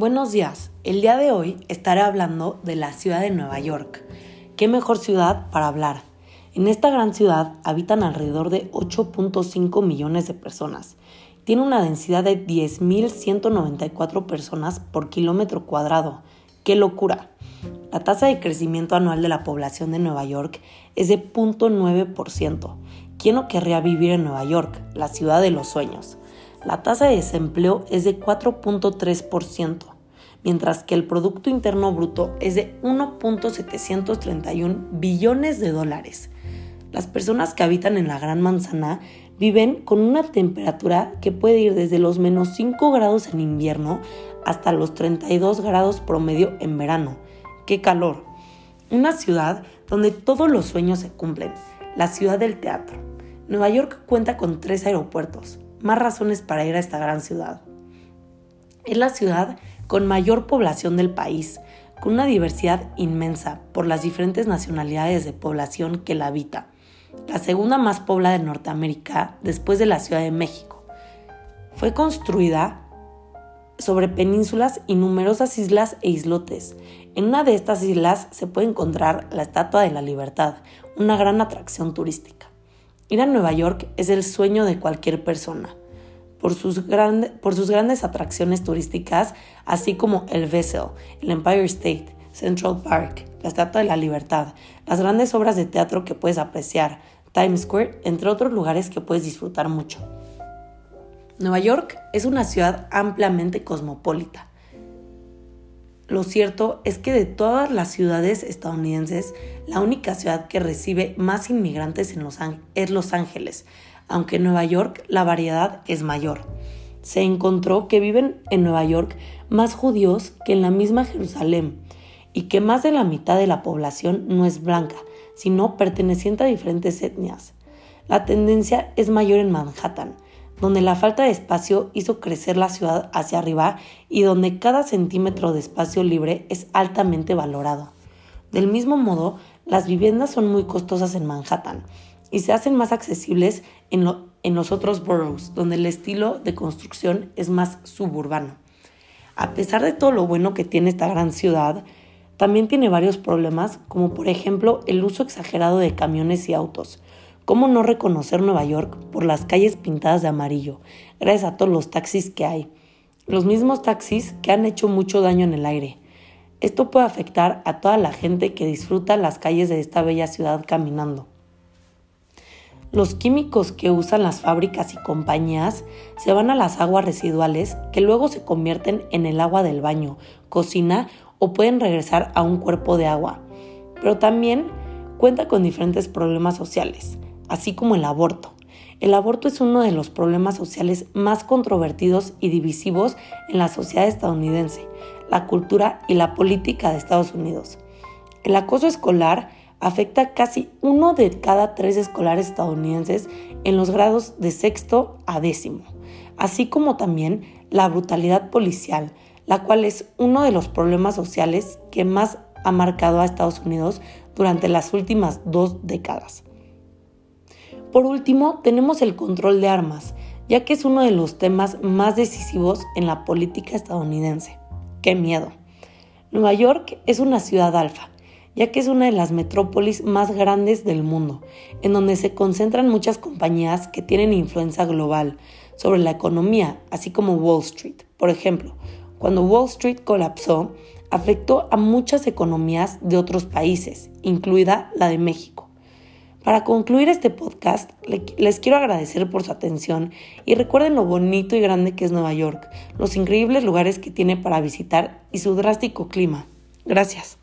Buenos días, el día de hoy estaré hablando de la ciudad de Nueva York. ¿Qué mejor ciudad para hablar? En esta gran ciudad habitan alrededor de 8.5 millones de personas. Tiene una densidad de 10.194 personas por kilómetro cuadrado. ¡Qué locura! La tasa de crecimiento anual de la población de Nueva York es de 0.9%. ¿Quién no querría vivir en Nueva York, la ciudad de los sueños? La tasa de desempleo es de 4.3%, mientras que el Producto Interno Bruto es de 1.731 billones de dólares. Las personas que habitan en la Gran Manzana viven con una temperatura que puede ir desde los menos 5 grados en invierno hasta los 32 grados promedio en verano. ¡Qué calor! Una ciudad donde todos los sueños se cumplen, la ciudad del teatro. Nueva York cuenta con tres aeropuertos, más razones para ir a esta gran ciudad. Es la ciudad con mayor población del país, con una diversidad inmensa por las diferentes nacionalidades de población que la habita. La segunda más poblada de Norteamérica después de la Ciudad de México. Fue construida sobre penínsulas y numerosas islas e islotes. En una de estas islas se puede encontrar la Estatua de la Libertad, una gran atracción turística. Ir a Nueva York es el sueño de cualquier persona, por sus, por sus grandes atracciones turísticas, así como el Vessel, el Empire State, Central Park, la Estatua de la Libertad, las grandes obras de teatro que puedes apreciar, Times Square, entre otros lugares que puedes disfrutar mucho. Nueva York es una ciudad ampliamente cosmopolita. Lo cierto es que de todas las ciudades estadounidenses, la única ciudad que recibe más inmigrantes en los es Los Ángeles, aunque en Nueva York la variedad es mayor. Se encontró que viven en Nueva York más judíos que en la misma Jerusalén y que más de la mitad de la población no es blanca, sino perteneciente a diferentes etnias. La tendencia es mayor en Manhattan, donde la falta de espacio hizo crecer la ciudad hacia arriba y donde cada centímetro de espacio libre es altamente valorado. Del mismo modo, las viviendas son muy costosas en Manhattan y se hacen más accesibles en, los otros boroughs, donde el estilo de construcción es más suburbano. A pesar de todo lo bueno que tiene esta gran ciudad, también tiene varios problemas, como por ejemplo el uso exagerado de camiones y autos, ¿Cómo no reconocer Nueva York por las calles pintadas de amarillo, gracias a todos los taxis que hay? Los mismos taxis que han hecho mucho daño en el aire. Esto puede afectar a toda la gente que disfruta las calles de esta bella ciudad caminando. Los químicos que usan las fábricas y compañías se van a las aguas residuales que luego se convierten en el agua del baño, cocina o pueden regresar a un cuerpo de agua. Pero también cuenta con diferentes problemas sociales así como el aborto. El aborto es uno de los problemas sociales más controvertidos y divisivos en la sociedad estadounidense, la cultura y la política de Estados Unidos. El acoso escolar afecta casi uno de cada tres escolares estadounidenses en los grados de sexto a décimo, así como también la brutalidad policial, la cual es uno de los problemas sociales que más ha marcado a Estados Unidos durante las últimas dos décadas. Por último, tenemos el control de armas, ya que es uno de los temas más decisivos en la política estadounidense. ¡Qué miedo! Nueva York es una ciudad alfa, ya que es una de las metrópolis más grandes del mundo, en donde se concentran muchas compañías que tienen influencia global sobre la economía, así como Wall Street. Por ejemplo, cuando Wall Street colapsó, afectó a muchas economías de otros países, incluida la de México. Para concluir este podcast, les quiero agradecer por su atención y recuerden lo bonito y grande que es Nueva York, los increíbles lugares que tiene para visitar y su drástico clima. Gracias.